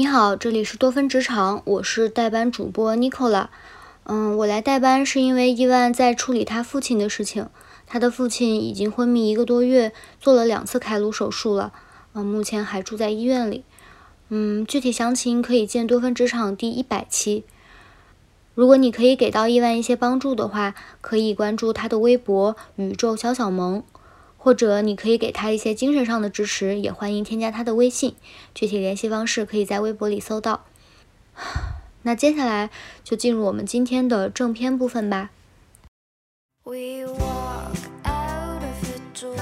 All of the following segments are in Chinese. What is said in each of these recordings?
你好，这里是多芬职场，我是代班主播 Nicola。嗯，我来代班是因为伊万在处理他父亲的事情。他的父亲已经昏迷一个多月，做了两次开颅手术了，嗯，目前还住在医院里。嗯，具体详情可以见多芬职场第一百期。如果你可以给到伊万一些帮助的话，可以关注他的微博“宇宙小小萌”。或者你可以给他一些精神上的支持，也欢迎添加他的微信，具体联系方式可以在微博里搜到。那接下来就进入我们今天的正片部分吧。We walk out of the door.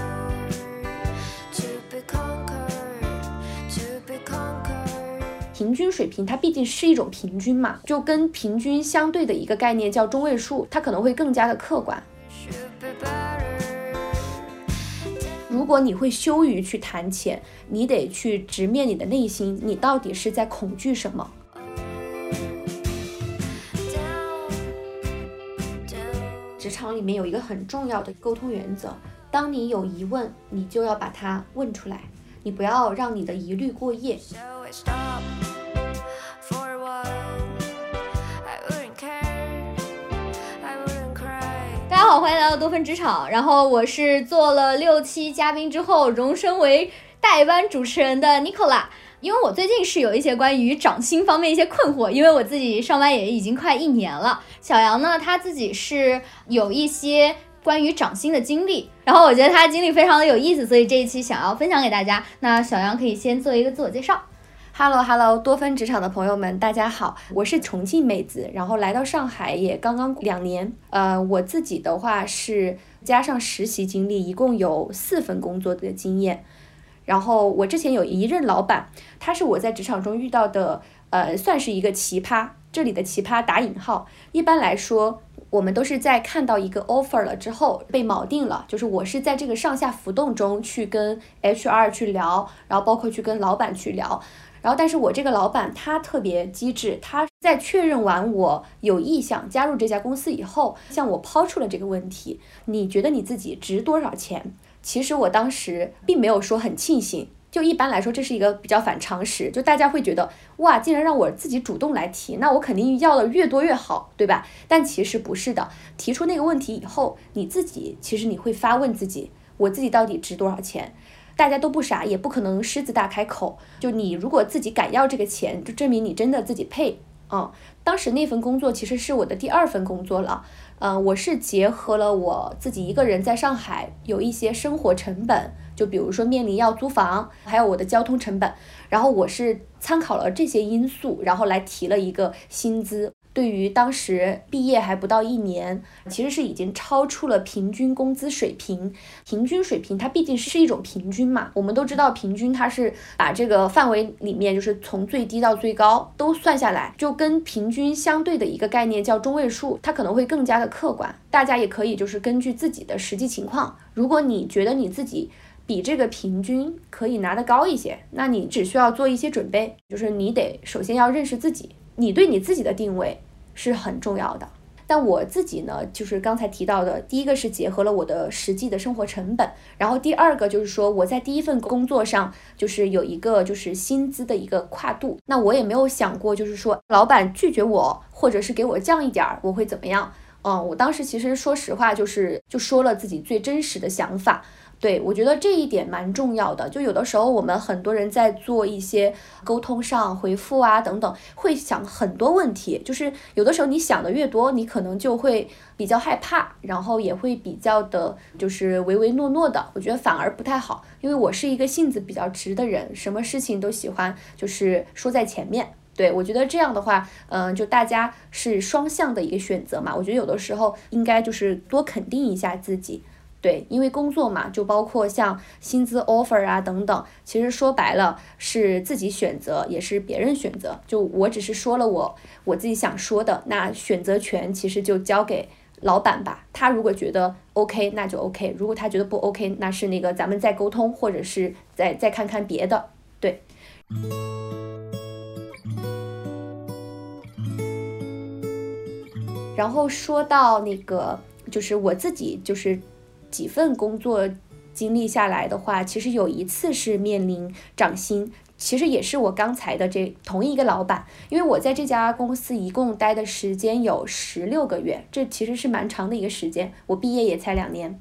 平均水平它毕竟是一种平均嘛，就跟平均相对的一个概念叫中位数，它可能会更加的客观。果你会羞于去谈钱，你得去直面你的内心，你到底是在恐惧什么？职场里面有一个很重要的沟通原则，当你有疑问，你就要把它问出来，你不要让你的疑虑过夜。好，欢迎来到多芬职场。然后我是做了六期嘉宾之后，荣升为代班主持人的 Nicola。因为我最近是有一些关于涨薪方面一些困惑，因为我自己上班也已经快一年了。小杨呢，他自己是有一些关于涨薪的经历，然后我觉得他经历非常的有意思，所以这一期想要分享给大家。那小杨可以先做一个自我介绍。Hello Hello，多芬职场的朋友们，大家好，我是重庆妹子，然后来到上海也刚刚两年。呃，我自己的话是加上实习经历，一共有四份工作的经验。然后我之前有一任老板，他是我在职场中遇到的，呃，算是一个奇葩。这里的奇葩打引号。一般来说，我们都是在看到一个 offer 了之后被锚定了，就是我是在这个上下浮动中去跟 HR 去聊，然后包括去跟老板去聊。然后，但是我这个老板他特别机智，他在确认完我有意向加入这家公司以后，向我抛出了这个问题：你觉得你自己值多少钱？其实我当时并没有说很庆幸，就一般来说这是一个比较反常识，就大家会觉得哇，竟然让我自己主动来提，那我肯定要的越多越好，对吧？但其实不是的，提出那个问题以后，你自己其实你会发问自己：我自己到底值多少钱？大家都不傻，也不可能狮子大开口。就你如果自己敢要这个钱，就证明你真的自己配啊。当时那份工作其实是我的第二份工作了，嗯，我是结合了我自己一个人在上海有一些生活成本，就比如说面临要租房，还有我的交通成本，然后我是参考了这些因素，然后来提了一个薪资。对于当时毕业还不到一年，其实是已经超出了平均工资水平。平均水平它毕竟是一种平均嘛，我们都知道平均它是把这个范围里面就是从最低到最高都算下来，就跟平均相对的一个概念叫中位数，它可能会更加的客观。大家也可以就是根据自己的实际情况，如果你觉得你自己比这个平均可以拿得高一些，那你只需要做一些准备，就是你得首先要认识自己，你对你自己的定位。是很重要的，但我自己呢，就是刚才提到的，第一个是结合了我的实际的生活成本，然后第二个就是说我在第一份工作上就是有一个就是薪资的一个跨度，那我也没有想过就是说老板拒绝我，或者是给我降一点儿，我会怎么样？嗯，我当时其实说实话就是就说了自己最真实的想法。对我觉得这一点蛮重要的，就有的时候我们很多人在做一些沟通上回复啊等等，会想很多问题，就是有的时候你想的越多，你可能就会比较害怕，然后也会比较的，就是唯唯诺诺的。我觉得反而不太好，因为我是一个性子比较直的人，什么事情都喜欢就是说在前面。对我觉得这样的话，嗯，就大家是双向的一个选择嘛。我觉得有的时候应该就是多肯定一下自己。对，因为工作嘛，就包括像薪资 offer 啊等等，其实说白了是自己选择，也是别人选择。就我只是说了我我自己想说的，那选择权其实就交给老板吧。他如果觉得 OK，那就 OK；如果他觉得不 OK，那是那个咱们再沟通，或者是再再看看别的。对。然后说到那个，就是我自己就是。几份工作经历下来的话，其实有一次是面临涨薪，其实也是我刚才的这同一个老板，因为我在这家公司一共待的时间有十六个月，这其实是蛮长的一个时间。我毕业也才两年。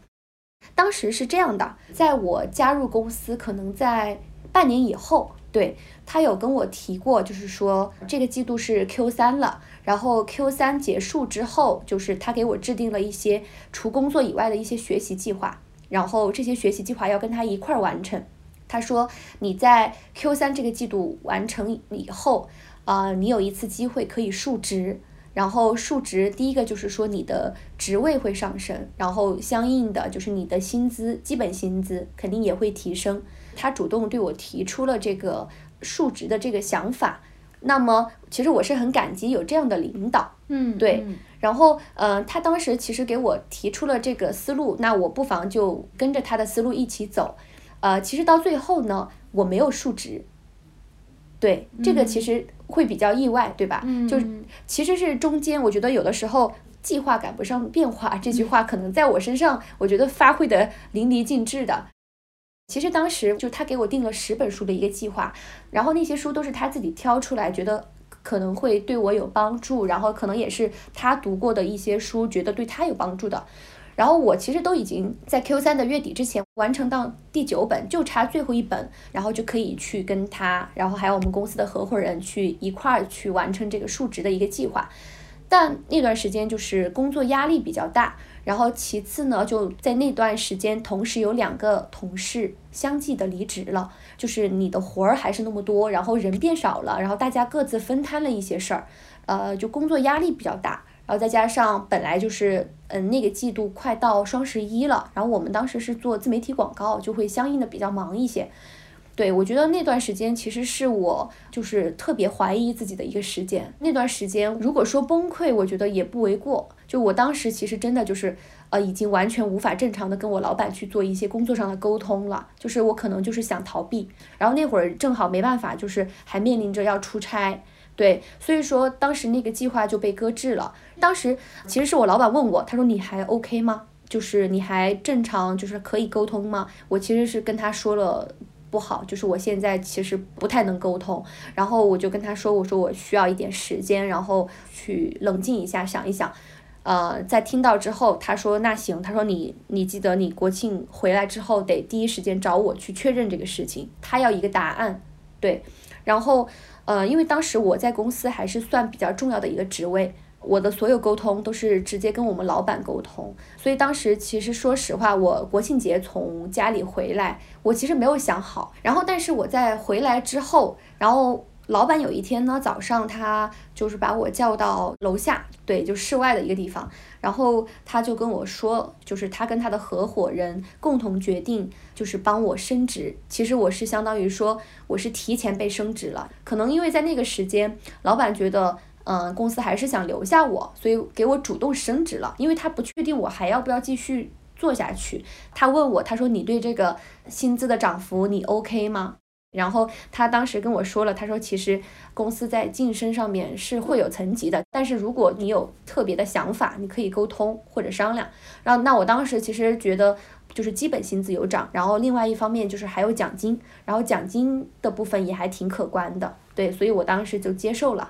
当时是这样的，在我加入公司可能在半年以后，对他有跟我提过，就是说这个季度是 Q 三了，然后 Q 三结束之后，就是他给我制定了一些除工作以外的一些学习计划，然后这些学习计划要跟他一块儿完成。他说：“你在 Q 三这个季度完成以后，啊，你有一次机会可以述职，然后述职，第一个就是说你的职位会上升，然后相应的就是你的薪资，基本薪资肯定也会提升。他主动对我提出了这个述职的这个想法，那么其实我是很感激有这样的领导，嗯，对。然后，呃，他当时其实给我提出了这个思路，那我不妨就跟着他的思路一起走。”呃，其实到最后呢，我没有述职。对，这个其实会比较意外，对吧？嗯，就其实是中间，我觉得有的时候计划赶不上变化，这句话可能在我身上，我觉得发挥的淋漓尽致的。其实当时就他给我定了十本书的一个计划，然后那些书都是他自己挑出来，觉得可能会对我有帮助，然后可能也是他读过的一些书，觉得对他有帮助的。然后我其实都已经在 Q 三的月底之前完成到第九本，就差最后一本，然后就可以去跟他，然后还有我们公司的合伙人去一块儿去完成这个述职的一个计划。但那段时间就是工作压力比较大，然后其次呢，就在那段时间同时有两个同事相继的离职了，就是你的活儿还是那么多，然后人变少了，然后大家各自分摊了一些事儿，呃，就工作压力比较大。然后再加上本来就是，嗯，那个季度快到双十一了，然后我们当时是做自媒体广告，就会相应的比较忙一些。对我觉得那段时间其实是我就是特别怀疑自己的一个时间。那段时间如果说崩溃，我觉得也不为过。就我当时其实真的就是，呃，已经完全无法正常的跟我老板去做一些工作上的沟通了。就是我可能就是想逃避，然后那会儿正好没办法，就是还面临着要出差。对，所以说当时那个计划就被搁置了。当时其实是我老板问我，他说你还 OK 吗？就是你还正常，就是可以沟通吗？我其实是跟他说了不好，就是我现在其实不太能沟通。然后我就跟他说，我说我需要一点时间，然后去冷静一下，想一想。呃，在听到之后，他说那行，他说你你记得你国庆回来之后得第一时间找我去确认这个事情，他要一个答案。对，然后。呃，因为当时我在公司还是算比较重要的一个职位，我的所有沟通都是直接跟我们老板沟通，所以当时其实说实话，我国庆节从家里回来，我其实没有想好，然后但是我在回来之后，然后。老板有一天呢，早上他就是把我叫到楼下，对，就室外的一个地方，然后他就跟我说，就是他跟他的合伙人共同决定，就是帮我升职。其实我是相当于说，我是提前被升职了。可能因为在那个时间，老板觉得，嗯，公司还是想留下我，所以给我主动升职了。因为他不确定我还要不要继续做下去，他问我，他说你对这个薪资的涨幅你 OK 吗？然后他当时跟我说了，他说其实公司在晋升上面是会有层级的，但是如果你有特别的想法，你可以沟通或者商量。然后那我当时其实觉得就是基本薪资有涨，然后另外一方面就是还有奖金，然后奖金的部分也还挺可观的，对，所以我当时就接受了。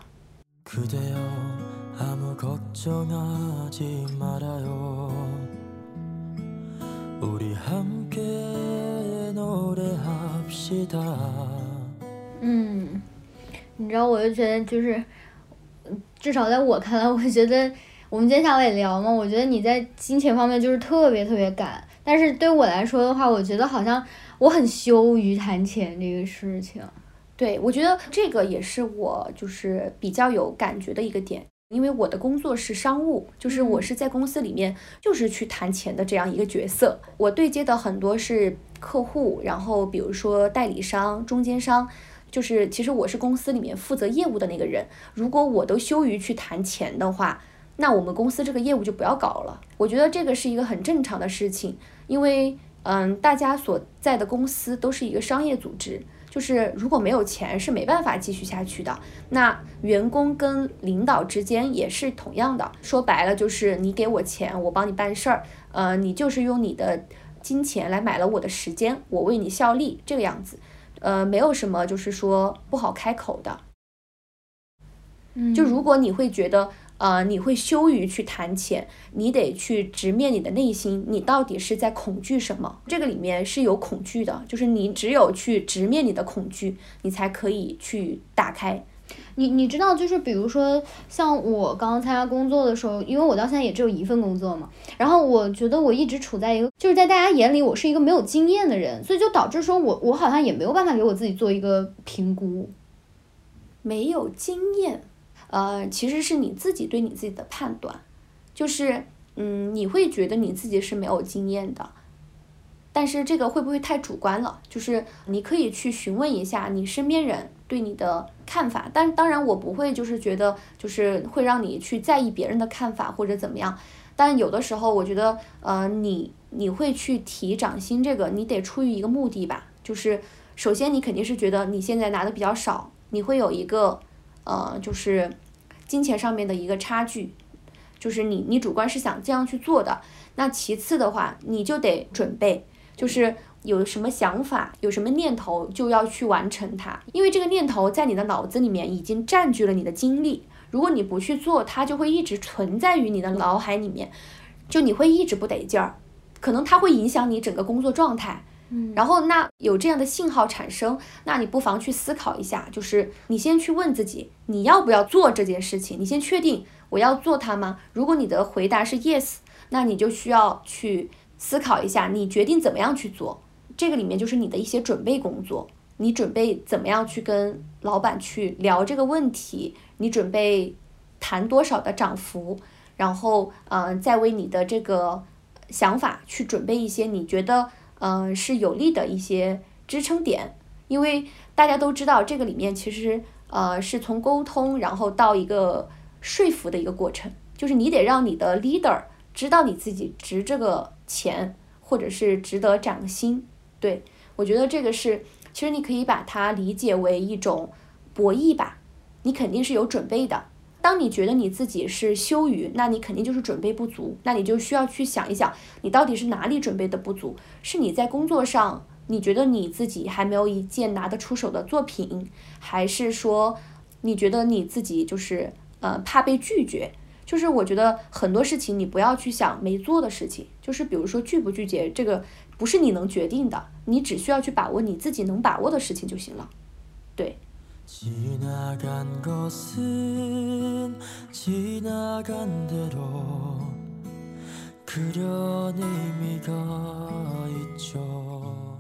嗯，你知道，我就觉得就是，至少在我看来，我觉得我们今天下午也聊嘛，我觉得你在金钱方面就是特别特别敢，但是对我来说的话，我觉得好像我很羞于谈钱这个事情。对，我觉得这个也是我就是比较有感觉的一个点。因为我的工作是商务，就是我是在公司里面就是去谈钱的这样一个角色。我对接的很多是客户，然后比如说代理商、中间商，就是其实我是公司里面负责业务的那个人。如果我都羞于去谈钱的话，那我们公司这个业务就不要搞了。我觉得这个是一个很正常的事情，因为嗯，大家所在的公司都是一个商业组织。就是如果没有钱是没办法继续下去的。那员工跟领导之间也是同样的，说白了就是你给我钱，我帮你办事儿，呃，你就是用你的金钱来买了我的时间，我为你效力这个样子。呃，没有什么就是说不好开口的。嗯就如果你会觉得，呃，你会羞于去谈钱，你得去直面你的内心，你到底是在恐惧什么？这个里面是有恐惧的，就是你只有去直面你的恐惧，你才可以去打开。你你知道，就是比如说，像我刚刚参加工作的时候，因为我到现在也只有一份工作嘛，然后我觉得我一直处在一个，就是在大家眼里我是一个没有经验的人，所以就导致说我我好像也没有办法给我自己做一个评估。没有经验，呃，其实是你自己对你自己的判断，就是，嗯，你会觉得你自己是没有经验的，但是这个会不会太主观了？就是你可以去询问一下你身边人对你的看法，但当然我不会就是觉得就是会让你去在意别人的看法或者怎么样，但有的时候我觉得，呃，你你会去提涨薪这个，你得出于一个目的吧，就是首先你肯定是觉得你现在拿的比较少，你会有一个呃就是金钱上面的一个差距，就是你你主观是想这样去做的，那其次的话你就得准备，就是有什么想法，有什么念头就要去完成它，因为这个念头在你的脑子里面已经占据了你的精力，如果你不去做，它就会一直存在于你的脑海里面，就你会一直不得劲儿，可能它会影响你整个工作状态。然后那有这样的信号产生，那你不妨去思考一下，就是你先去问自己，你要不要做这件事情？你先确定我要做它吗？如果你的回答是 yes，那你就需要去思考一下，你决定怎么样去做。这个里面就是你的一些准备工作，你准备怎么样去跟老板去聊这个问题，你准备谈多少的涨幅，然后嗯、呃再为你的这个想法去准备一些你觉得、呃是有利的一些支撑点，因为大家都知道这个里面其实呃是从沟通然后到一个说服的一个过程，就是你得让你的 leader 知道你自己值这个钱，或者是值得涨薪。对我觉得这个是，其实你可以把它理解为一种博弈吧，你肯定是有准备的。当你觉得你自己是羞于，那你肯定就是准备不足，那你就需要去想一想，你到底是哪里准备的不足？是你在工作上，你觉得你自己还没有一件拿得出手的作品，还是说你觉得你自己就是呃怕被拒绝？就是我觉得很多事情你不要去想没做的事情，就是比如说拒不拒绝这个不是你能决定的，你只需要去把握你自己能把握的事情就行了。对，지나간 것은 지나간 대로 그런 의미가 있죠.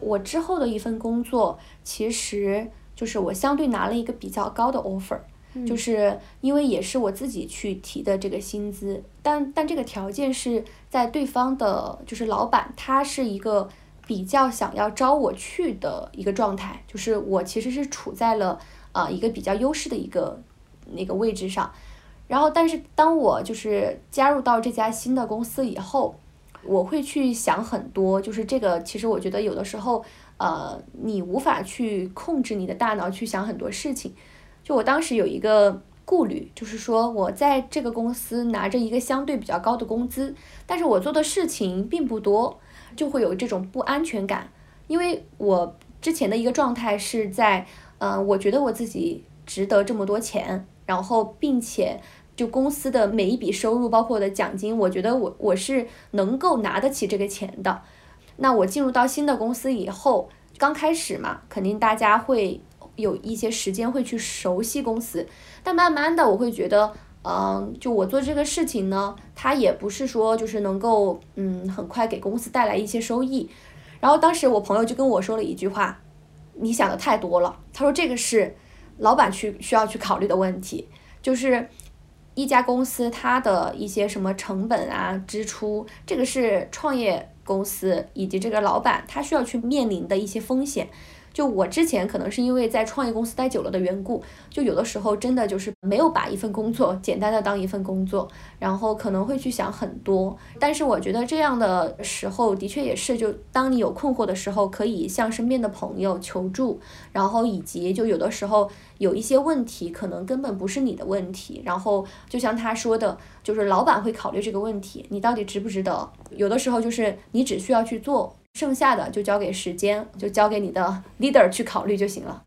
我之后的一份工作，其实就是我相对拿了一个比较高的 offer，、就是因为也是我自己去提的这个薪资，但但这个条件是在对方的，就是老板他是一个 比较想要招我去的一个状态，就是我其实是处在了啊、一个比较优势的一个那个位置上，然后但是当我就是加入到这家新的公司以后，我会去想很多，就是这个，其实我觉得有的时候，呃，你无法去控制你的大脑去想很多事情。就我当时有一个顾虑，就是说我在这个公司拿着一个相对比较高的工资，但是我做的事情并不多，就会有这种不安全感。因为我之前的一个状态是在，呃，我觉得我自己值得这么多钱，然后并且就公司的每一笔收入，包括我的奖金，我觉得我我是能够拿得起这个钱的。那我进入到新的公司以后，刚开始嘛，肯定大家会有一些时间会去熟悉公司，但慢慢的我会觉得，嗯，就我做这个事情呢，它也不是说就是能够嗯很快给公司带来一些收益。然后当时我朋友就跟我说了一句话，你想的太多了。他说这个是老板去需要去考虑的问题，就是一家公司它的一些什么成本啊、支出，这个是创业公司以及这个老板他需要去面临的一些风险。就我之前可能是因为在创业公司待久了的缘故，就有的时候真的就是没有把一份工作简单的当一份工作，然后可能会去想很多。但是我觉得这样的时候的确也是，就当你有困惑的时候，可以向身边的朋友求助，然后以及就有的时候有一些问题可能根本不是你的问题，然后就像他说的，就是老板会考虑这个问题，你到底值不值得？有的时候就是你只需要去做。剩下的就交给时间，就交给你的 leader 去考虑就行了。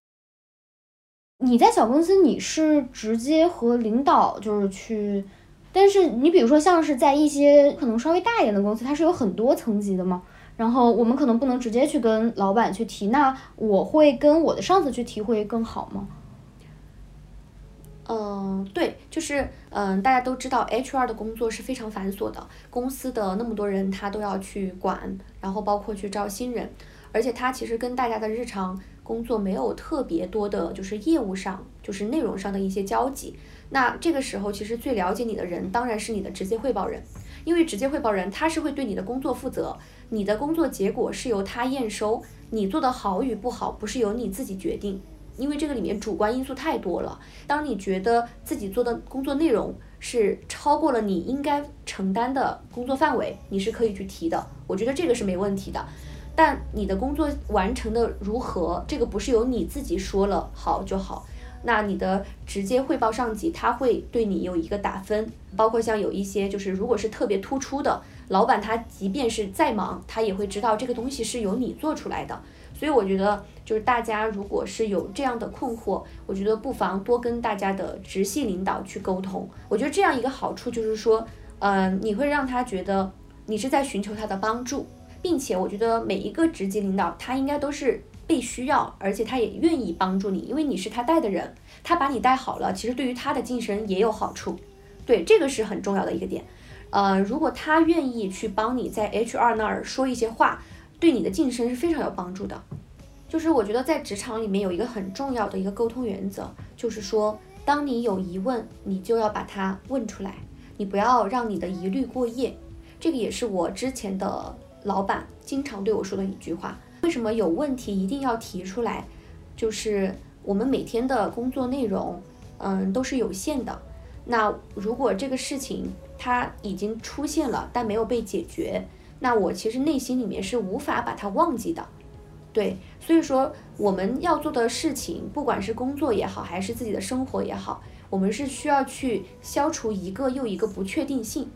你在小公司，你是直接和领导就是去，但是你比如说像是在一些可能稍微大一点的公司，它是有很多层级的嘛。然后我们可能不能直接去跟老板去提，那我会跟我的上司去提会更好吗？嗯，对，就是嗯，大家都知道 HR 的工作是非常繁琐的，公司的那么多人他都要去管，然后包括去招新人，而且他其实跟大家的日常工作没有特别多的，就是业务上，就是内容上的一些交集。那这个时候，其实最了解你的人当然是你的直接汇报人，因为直接汇报人他是会对你的工作负责，你的工作结果是由他验收，你做的好与不好不是由你自己决定。因为这个里面主观因素太多了。当你觉得自己做的工作内容是超过了你应该承担的工作范围，你是可以去提的。我觉得这个是没问题的。但你的工作完成的如何，这个不是由你自己说了好就好。那你的直接汇报上级，他会对你有一个打分。包括像有一些就是如果是特别突出的老板，他即便是再忙，他也会知道这个东西是由你做出来的。所以我觉得，就是大家如果是有这样的困惑，我觉得不妨多跟大家的直系领导去沟通。我觉得这样一个好处就是说，嗯，你会让他觉得你是在寻求他的帮助，并且我觉得每一个直级领导他应该都是被需要，而且他也愿意帮助你，因为你是他带的人，他把你带好了，其实对于他的晋升也有好处。对，这个是很重要的一个点。呃，如果他愿意去帮你在 HR 那儿说一些话。对你的晋升是非常有帮助的，就是我觉得在职场里面有一个很重要的一个沟通原则，就是说，当你有疑问，你就要把它问出来，你不要让你的疑虑过夜。这个也是我之前的老板经常对我说的一句话。为什么有问题一定要提出来？就是我们每天的工作内容，嗯，都是有限的。那如果这个事情它已经出现了，但没有被解决。那我其实内心里面是无法把它忘记的，对，所以说我们要做的事情，不管是工作也好，还是自己的生活也好，我们是需要去消除一个又一个不确定性。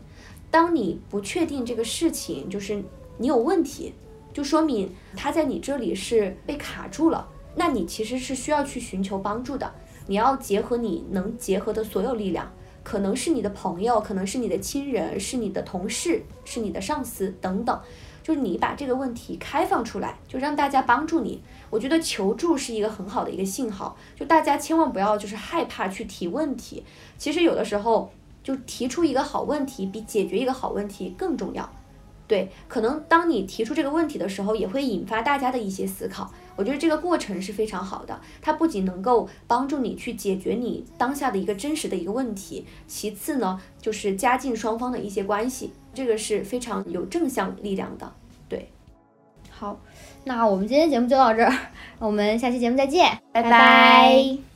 当你不确定这个事情，就是你有问题，就说明它在你这里是被卡住了，那你其实是需要去寻求帮助的。你要结合你能结合的所有力量。可能是你的朋友，可能是你的亲人，是你的同事，是你的上司等等，就是你把这个问题开放出来，就让大家帮助你。我觉得求助是一个很好的一个信号，就大家千万不要就是害怕去提问题。其实有的时候就提出一个好问题，比解决一个好问题更重要。对，可能当你提出这个问题的时候，也会引发大家的一些思考。我觉得这个过程是非常好的，它不仅能够帮助你去解决你当下的一个真实的一个问题，其次呢，就是加进双方的一些关系，这个是非常有正向力量的。对，好，那我们今天节目就到这儿，我们下期节目再见，拜拜。